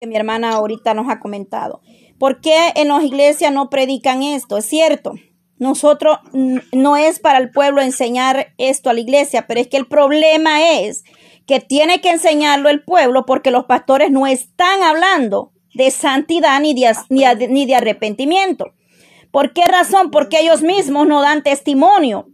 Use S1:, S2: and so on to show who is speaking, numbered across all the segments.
S1: que mi hermana ahorita nos ha comentado. ¿Por qué en las iglesias no predican esto? Es cierto, nosotros no es para el pueblo enseñar esto a la iglesia, pero es que el problema es que tiene que enseñarlo el pueblo porque los pastores no están hablando de santidad ni de, arrepentimiento. ¿Por qué razón? Porque ellos mismos no dan testimonio.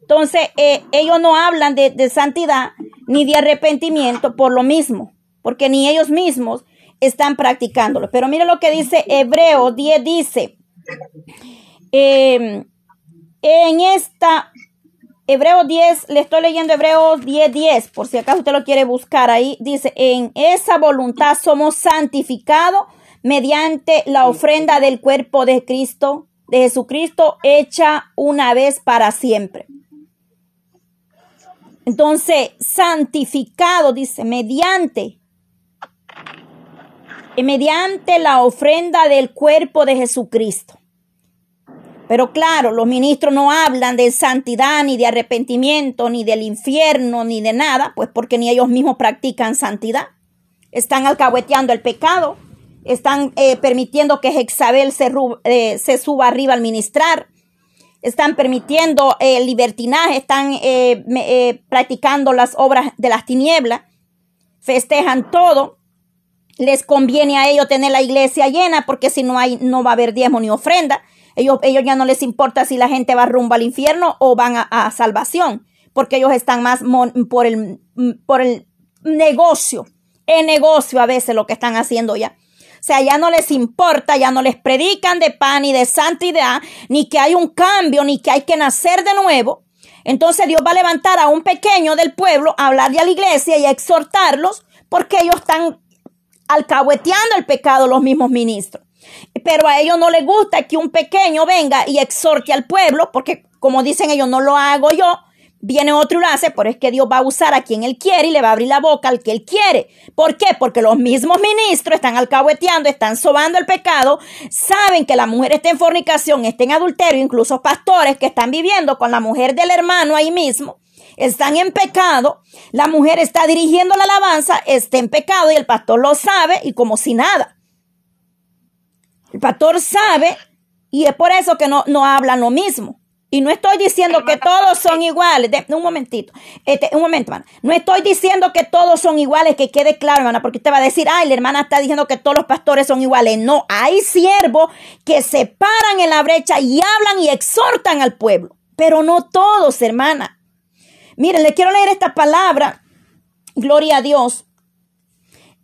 S1: Entonces, eh, ellos no hablan de santidad ni de arrepentimiento por lo mismo, porque ni ellos mismos están practicándolo. Pero mire lo que dice Hebreo 10, dice, em, en esta, Hebreo 10, le estoy leyendo Hebreo 10, 10, por si acaso usted lo quiere buscar ahí, dice, en esa voluntad somos santificados mediante la ofrenda del cuerpo de Cristo, de Jesucristo, hecha una vez para siempre. Entonces, santificado, dice, mediante mediante la ofrenda del cuerpo de Jesucristo. Pero claro, los ministros no hablan de santidad, ni de arrepentimiento, ni del infierno, ni de nada, pues porque ni ellos mismos practican santidad. Están alcahueteando el pecado, están eh, permitiendo que Jezabel se, eh, se, suba arriba al ministrar, están permitiendo el libertinaje, están eh, practicando las obras de las tinieblas, festejan todo les conviene a ellos tener la iglesia llena porque si no hay, no va a haber diezmo ni ofrenda. Ellos, ellos ya no les importa si la gente va rumbo al infierno o van a, salvación, porque ellos están más por el, por el negocio, el negocio a veces lo que están haciendo ya. O sea, ya no les importa, ya no les predican de pan y de santidad, ni que hay un cambio, ni que hay que nacer de nuevo. Entonces Dios va a levantar a un pequeño del pueblo a hablarle a la iglesia y a exhortarlos porque ellos están alcahueteando el pecado los mismos ministros. Pero a ellos no les gusta que un pequeño venga y exhorte al pueblo, porque como dicen ellos, no lo hago yo, viene otro y lo hace, pero es que Dios va a usar a quien Él quiere y le va a abrir la boca al que Él quiere. ¿Por qué? Porque los mismos ministros están alcahueteando, están sobando el pecado, saben que la mujer está en fornicación, está en adulterio, incluso pastores que están viviendo con la mujer del hermano ahí mismo están en pecado, la mujer está dirigiendo la alabanza, está en pecado y el pastor lo sabe y como si nada. El pastor sabe y es por eso que no, no hablan lo mismo. Y no estoy diciendo que todos son iguales. un momentito. Este, un momento, hermana. No estoy diciendo que todos son iguales, que quede claro, hermana, porque usted va a decir, ay, la hermana está diciendo que todos los pastores son iguales. No, hay siervos que se paran en la brecha y hablan y exhortan al pueblo. Pero no todos, hermana. Miren, le quiero leer esta palabra. Gloria a Dios.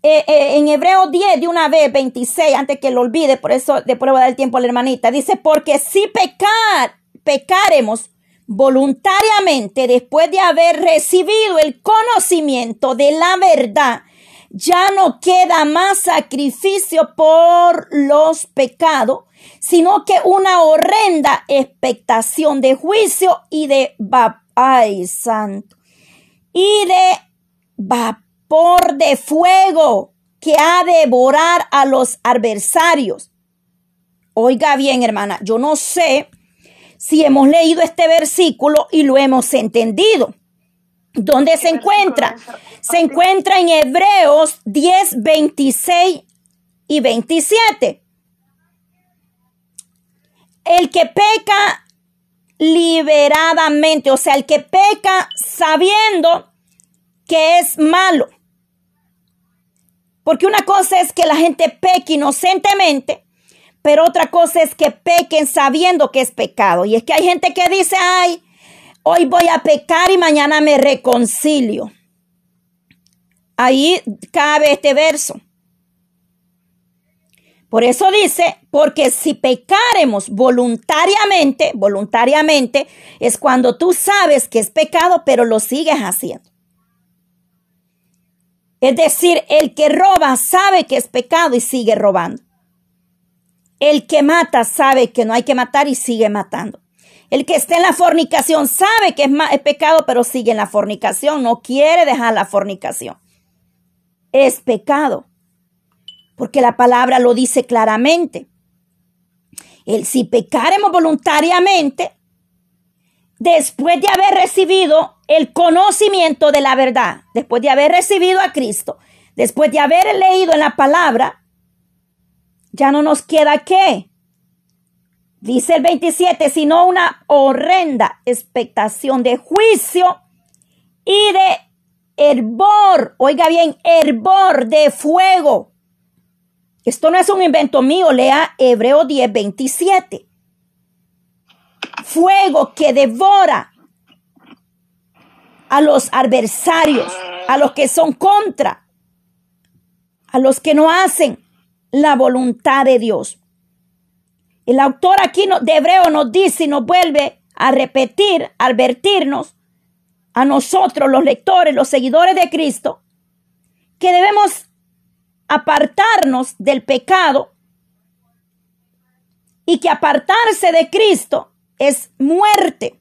S1: Eh, eh, en Hebreo 10 de una vez, 26, antes que lo olvide, por eso después voy a dar el tiempo a la hermanita. Dice, porque si pecar, pecaremos voluntariamente después de haber recibido el conocimiento de la verdad, ya no queda más sacrificio por los pecados, sino que una horrenda expectación de juicio y de vapor ay santo, y de vapor de fuego que ha de devorar a los adversarios. Oiga bien, hermana, yo no sé si hemos leído este versículo y lo hemos entendido. ¿Dónde se encuentra? Se encuentra en Hebreos 10, 26 y 27. El que peca liberadamente, o sea, el que peca sabiendo que es malo. Porque una cosa es que la gente peque inocentemente, pero otra cosa es que pequen sabiendo que es pecado. Y es que hay gente que dice, ay, hoy voy a pecar y mañana me reconcilio. Ahí cabe este verso. Por eso dice, porque si pecaremos voluntariamente, voluntariamente, es cuando tú sabes que es pecado, pero lo sigues haciendo. Es decir, el que roba sabe que es pecado y sigue robando. El que mata sabe que no hay que matar y sigue matando. El que está en la fornicación sabe que es, es pecado, pero sigue en la fornicación, no quiere dejar la fornicación. Es pecado porque la palabra lo dice claramente. El si pecaremos voluntariamente, después de haber recibido el conocimiento de la verdad, después de haber recibido a Cristo, Después de haber leído en la palabra, ya no nos queda qué. Dice el 27, sino una horrenda expectación de juicio y de hervor, oiga bien, hervor de fuego. Esto no es un invento mío, lea Hebreo 10, 27. Fuego que devora a los adversarios, a los que son contra, a los que no hacen la voluntad de Dios. El autor aquí de Hebreo nos dice y nos vuelve a repetir, advertirnos a nosotros, los lectores, los seguidores de Cristo, que debemos apartarnos del pecado y que apartarse de Cristo es muerte.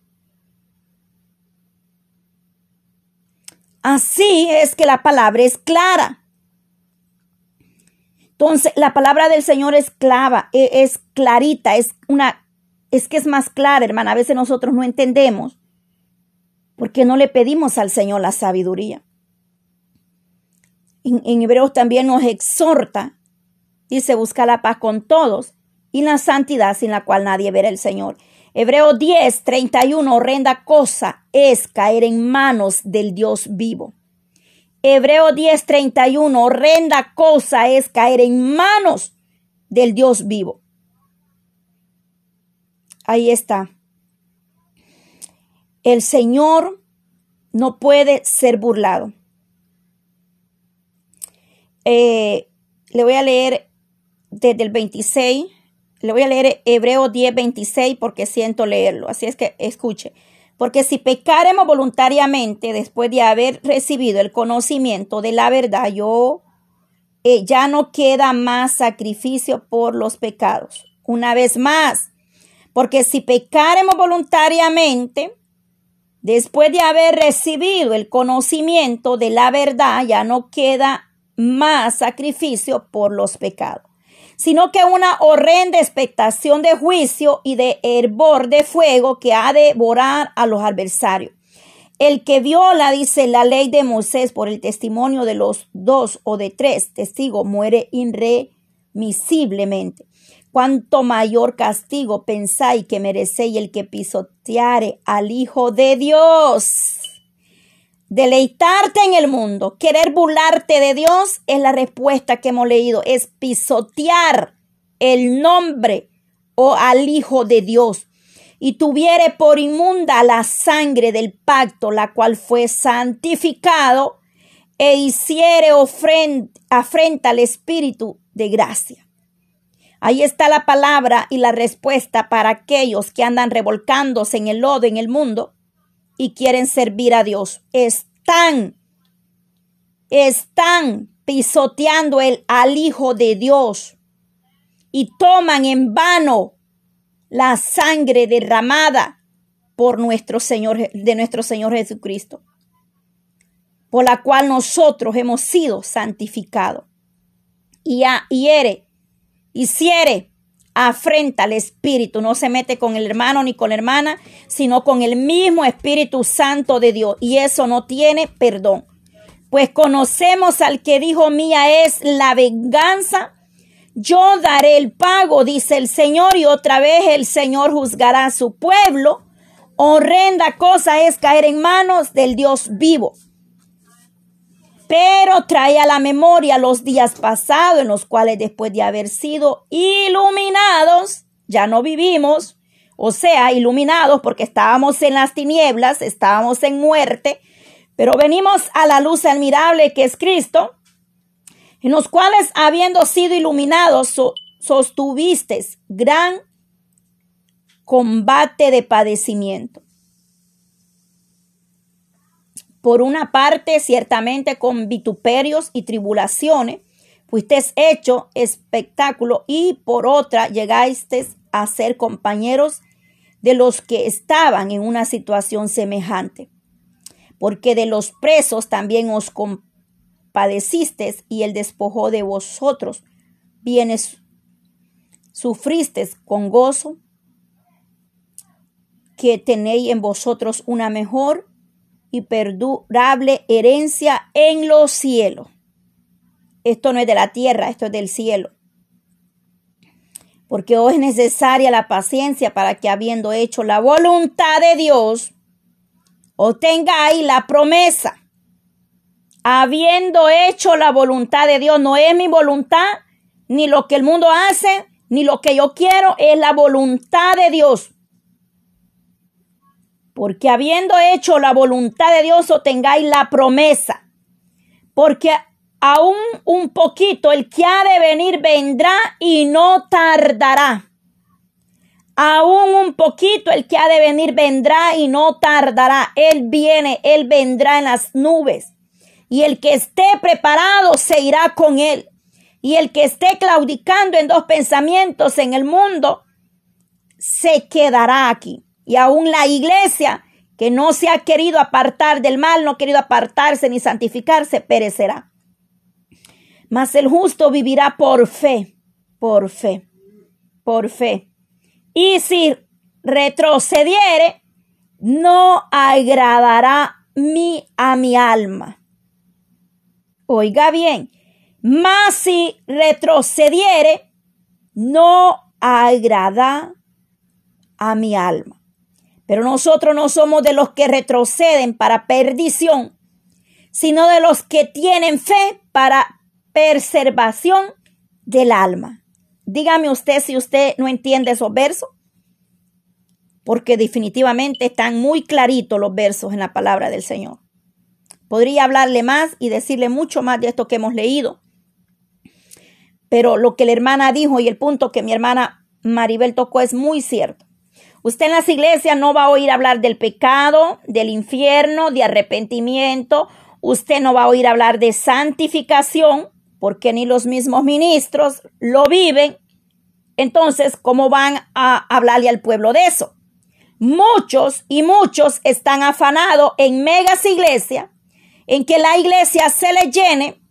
S1: Así es que la palabra es clara. Entonces, la palabra del Señor es clava, e, es clarita, es una, es que es más clara, hermana. A veces nosotros no entendemos porque no le pedimos al Señor la sabiduría. En, Hebreos también nos exhorta, dice, busca la paz con todos y la santidad sin la cual nadie verá el Señor. Hebreo 10, 31, horrenda cosa es caer en manos del Dios vivo. Hebreo 10, 31, horrenda cosa es caer en manos del Dios vivo. Ahí está. El Señor no puede ser burlado. Eh, le voy a leer desde el 26 le voy a leer Hebreo 10, 26 porque siento leerlo. Así es que escuche. Porque si pecaremos voluntariamente después de haber recibido el conocimiento de la verdad, yo eh, ya no queda más sacrificio por los pecados. Una vez más, porque si pecaremos voluntariamente después de haber recibido el conocimiento de la verdad, ya no queda más sacrificio por los pecados sino que una horrenda expectación de juicio y de hervor de fuego que ha de devorar a los adversarios. El que viola, dice la ley de Moisés, por el testimonio de los dos o de tres testigos, muere irremisiblemente. Cuanto mayor castigo pensáis que merecéis el que pisoteare al Hijo de Dios. Deleitarte en el mundo, querer burlarte de Dios es la respuesta que hemos leído, es pisotear el nombre o al Hijo de Dios y tuviere por inmunda la sangre del pacto, la cual fue santificado, e hiciere afrenta al Espíritu de gracia. Ahí está la palabra y la respuesta para aquellos que andan revolcándose en el lodo en el mundo y quieren servir a Dios. Están, están pisoteando el, al Hijo de Dios y toman en vano la sangre derramada por nuestro Señor, de nuestro Señor Jesucristo, por la cual nosotros hemos sido santificados. Y a, hiere, hiciere afrenta al Espíritu, no se mete con el hermano ni con la hermana, sino con el mismo Espíritu Santo de Dios. Y eso no tiene perdón. Pues conocemos al que dijo mía es la venganza. Yo daré el pago, dice el Señor, y otra vez el Señor juzgará a su pueblo. Horrenda cosa es caer en manos del Dios vivo pero trae a la memoria los días pasados en los cuales después de haber sido iluminados, ya no vivimos, o sea, iluminados porque estábamos en las tinieblas, estábamos en muerte, pero venimos a la luz admirable que es Cristo, en los cuales habiendo sido iluminados sostuviste gran combate de padecimiento por una parte, ciertamente con vituperios y tribulaciones, fuisteis hecho espectáculo y por otra llegasteis a ser compañeros de los que estaban en una situación semejante. Porque de los presos también os compadecisteis y el despojó de vosotros bienes sufristeis con gozo que tenéis en vosotros una mejor y perdurable herencia en los cielos. esto no es de la tierra, esto es del cielo. Porque hoy es necesaria la paciencia para que habiendo hecho la voluntad de Dios, obtengáis la promesa. Habiendo hecho la voluntad de Dios, no es mi voluntad, ni lo que el mundo hace, ni lo que yo quiero, es la voluntad de Dios. Porque habiendo hecho la voluntad de Dios, obtengáis la promesa. Porque aún un poquito el que ha de venir vendrá y no tardará. Aún un poquito el que ha de venir vendrá y no tardará. Él viene, él vendrá en las nubes. Y el que esté preparado se irá con él. Y el que esté claudicando en dos pensamientos en el mundo, se quedará aquí. Y aún la iglesia que no se ha querido apartar del mal, no ha querido apartarse ni santificarse, perecerá. Mas el justo vivirá por fe, por fe, por fe. Y si retrocediere, no agradará mi, a mi alma. Oiga bien, mas si retrocediere, no agrada a mi alma. Pero nosotros no somos de los que retroceden para perdición, sino de los que tienen fe para preservación del alma. Dígame usted si usted no entiende esos versos, porque definitivamente están muy claritos los versos en la palabra del Señor. Podría hablarle más y decirle mucho más de esto que hemos leído. Pero lo que la hermana dijo y el punto que mi hermana Maribel tocó es muy cierto. Usted en las iglesias no va a oír hablar del pecado, del infierno, de arrepentimiento. Usted no va a oír hablar de santificación, porque ni los mismos ministros lo viven. Entonces, ¿cómo van a hablarle al pueblo de eso? Muchos y muchos están afanados en megas iglesias, en que la iglesia se le llene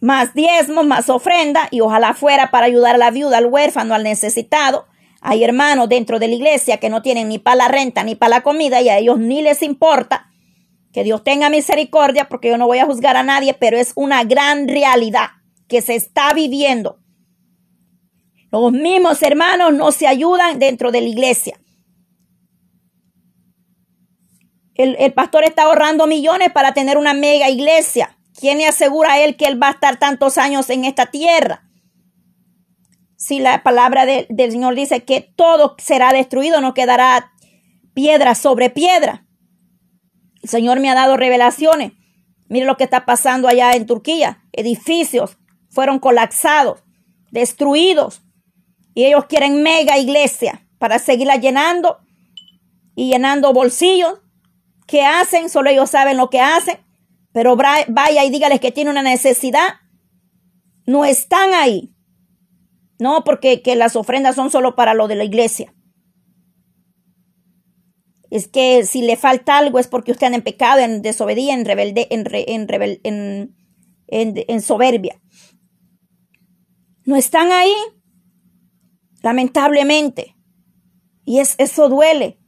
S1: más diezmos, más ofrenda, y ojalá fuera para ayudar a la viuda, al huérfano, al necesitado. Hay hermanos dentro de la iglesia que no tienen ni para la renta ni para la comida y a ellos ni les importa que Dios tenga misericordia porque yo no voy a juzgar a nadie, pero es una gran realidad que se está viviendo. Los mismos hermanos no se ayudan dentro de la iglesia. El, el, pastor está ahorrando millones para tener una mega iglesia. ¿Quién le asegura a él que él va a estar tantos años en esta tierra? Si la palabra de, del Señor dice que todo será destruido, no quedará piedra sobre piedra. El Señor me ha dado revelaciones. Mire lo que está pasando allá en Turquía. Edificios fueron colapsados, destruidos. Y ellos quieren mega iglesia para seguirla llenando y llenando bolsillos. ¿Qué hacen? Solo ellos saben lo que hacen. Pero vaya y dígales que tiene una necesidad. No están ahí. No, porque que las ofrendas son solo para lo de la iglesia es que si le falta algo es porque usted anda en pecado, en desobediencia, en rebelde, en, en, soberbia. No están ahí, lamentablemente. Y es, eso duele.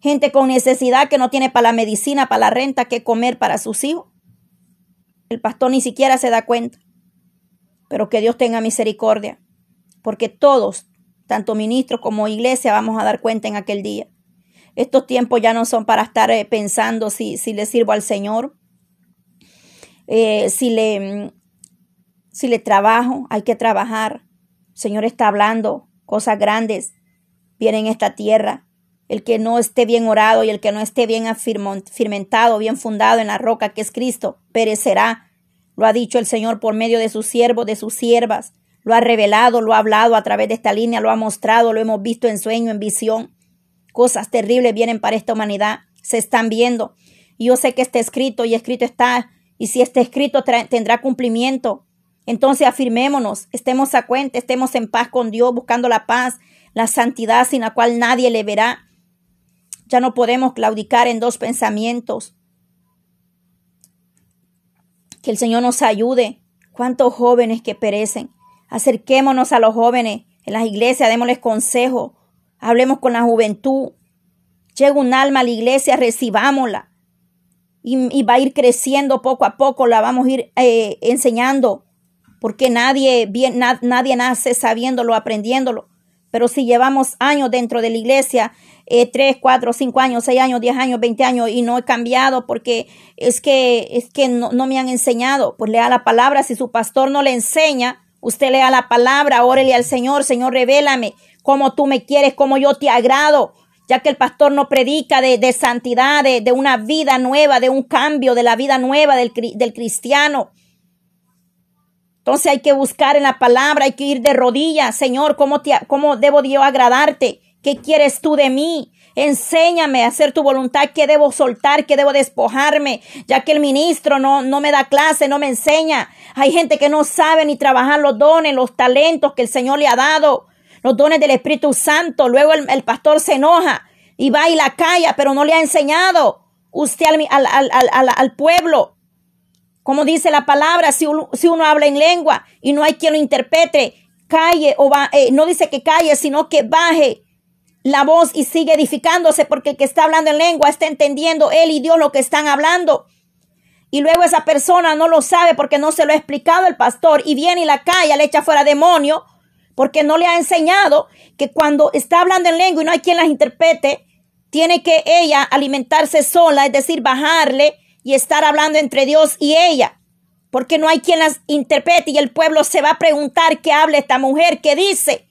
S1: Gente con necesidad que no tiene para la medicina, para la renta, que comer para sus hijos. El pastor ni siquiera se da cuenta. Pero que Dios tenga misericordia. Porque todos, tanto ministros como iglesia, vamos a dar cuenta en aquel día. Estos tiempos ya no son para estar eh, pensando si, si, le sirvo al Señor, eh, si, le, si le trabajo, hay que trabajar. El Señor está hablando cosas grandes, vienen en esta tierra. El que no esté bien orado y el que no esté bien afirmentado, bien fundado en la roca que es Cristo, perecerá. Lo ha dicho el Señor por medio de sus siervos, de sus siervas. Lo ha revelado, lo ha hablado a través de esta línea, lo ha mostrado, lo hemos visto en sueño, en visión. Cosas terribles vienen para esta humanidad, se están viendo. Y yo sé que está escrito y escrito está. Y si está escrito tendrá cumplimiento. Entonces afirmémonos, estemos a cuenta, estemos en paz con Dios, buscando la paz, la santidad sin la cual nadie le verá. Ya no podemos claudicar en dos pensamientos. Que el Señor nos ayude. ¿Cuántos jóvenes que perecen? Acerquémonos a los jóvenes en las iglesias, démosles consejo, Hablemos con la juventud. Llega un alma a la iglesia, recibámosla. y, va a ir creciendo poco a poco, la vamos a ir eh, enseñando, porque nadie, bien, nadie nace sabiéndolo, aprendiéndolo. Pero si llevamos años dentro de la iglesia, eh, tres, cuatro, cinco años, seis años, diez años, veinte años, y no he cambiado porque es que, es que no, no me han enseñado, pues lea la palabra. Si su pastor no le enseña, usted lea la palabra, órele al Señor, Señor, revélame cómo tú me quieres, cómo yo te agrado, ya que el pastor no predica de, de santidad, de, de, una vida nueva, de un cambio, de la vida nueva del, del cristiano. Entonces hay que buscar en la palabra, hay que ir de rodillas. Señor, ¿cómo, te, cómo debo yo agradarte? ¿Qué quieres tú de mí? Enséñame a hacer tu voluntad, qué debo soltar, qué debo despojarme, ya que el ministro no, no me da clase, no me enseña. Hay gente que no sabe ni trabajar los dones, los talentos que el Señor le ha dado, los dones del Espíritu Santo. Luego el, el pastor se enoja y va y la calla, pero no le ha enseñado usted al, al, al, al pueblo. Como dice la palabra, si uno, si uno, habla en lengua y no hay quien lo interprete, calle o va, eh, no dice que calle, sino que baje la voz y sigue edificándose porque el que está hablando en lengua está entendiendo él y Dios lo que están hablando. Y luego esa persona no lo sabe porque no se lo ha explicado el pastor y viene y la calla, le echa fuera demonio porque no le ha enseñado que cuando está hablando en lengua y no hay quien las interprete, tiene que ella alimentarse sola, es decir, bajarle y estar hablando entre Dios y ella, porque no hay quien las interprete y el pueblo se va a preguntar qué habla esta mujer, qué dice.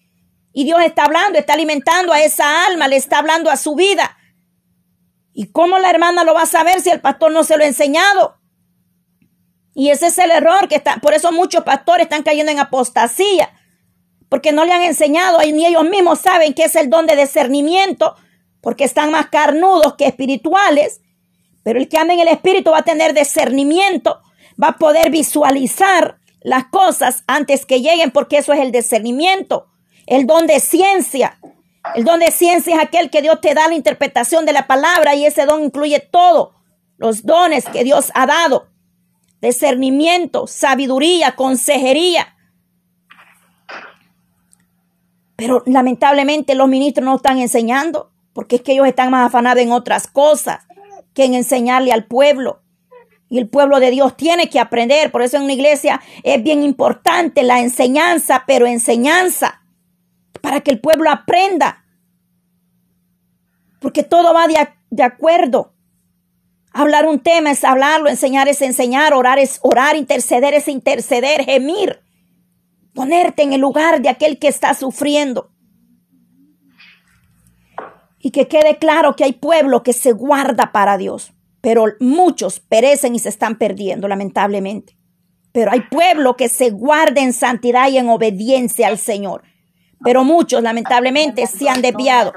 S1: Y Dios está hablando, está alimentando a esa alma, le está hablando a su vida. ¿Y cómo la hermana lo va a saber si el pastor no se lo ha enseñado? Y ese es el error que está, por eso muchos pastores están cayendo en apostasía, porque no le han enseñado, ni ellos mismos saben qué es el don de discernimiento, porque están más carnudos que espirituales pero el que anda en el Espíritu va a tener discernimiento, va a poder visualizar las cosas antes que lleguen, porque eso es el discernimiento, el don de ciencia. El don de ciencia es aquel que Dios te da la interpretación de la palabra y ese don incluye todo, los dones que Dios ha dado. Discernimiento, sabiduría, consejería. Pero lamentablemente los ministros no están enseñando, porque es que ellos están más afanados en otras cosas que en enseñarle al pueblo. Y el pueblo de Dios tiene que aprender. Por eso en una iglesia es bien importante la enseñanza, pero enseñanza para que el pueblo aprenda. Porque todo va de, acuerdo. Hablar un tema es hablarlo, enseñar es enseñar, orar es orar, interceder es interceder, gemir. Ponerte en el lugar de aquel que está sufriendo. Y que quede claro que hay pueblo que se guarda para Dios, pero muchos perecen y se están perdiendo, lamentablemente. Pero hay pueblo que se guarda en santidad y en obediencia al Señor. Pero muchos, lamentablemente, se han desviado.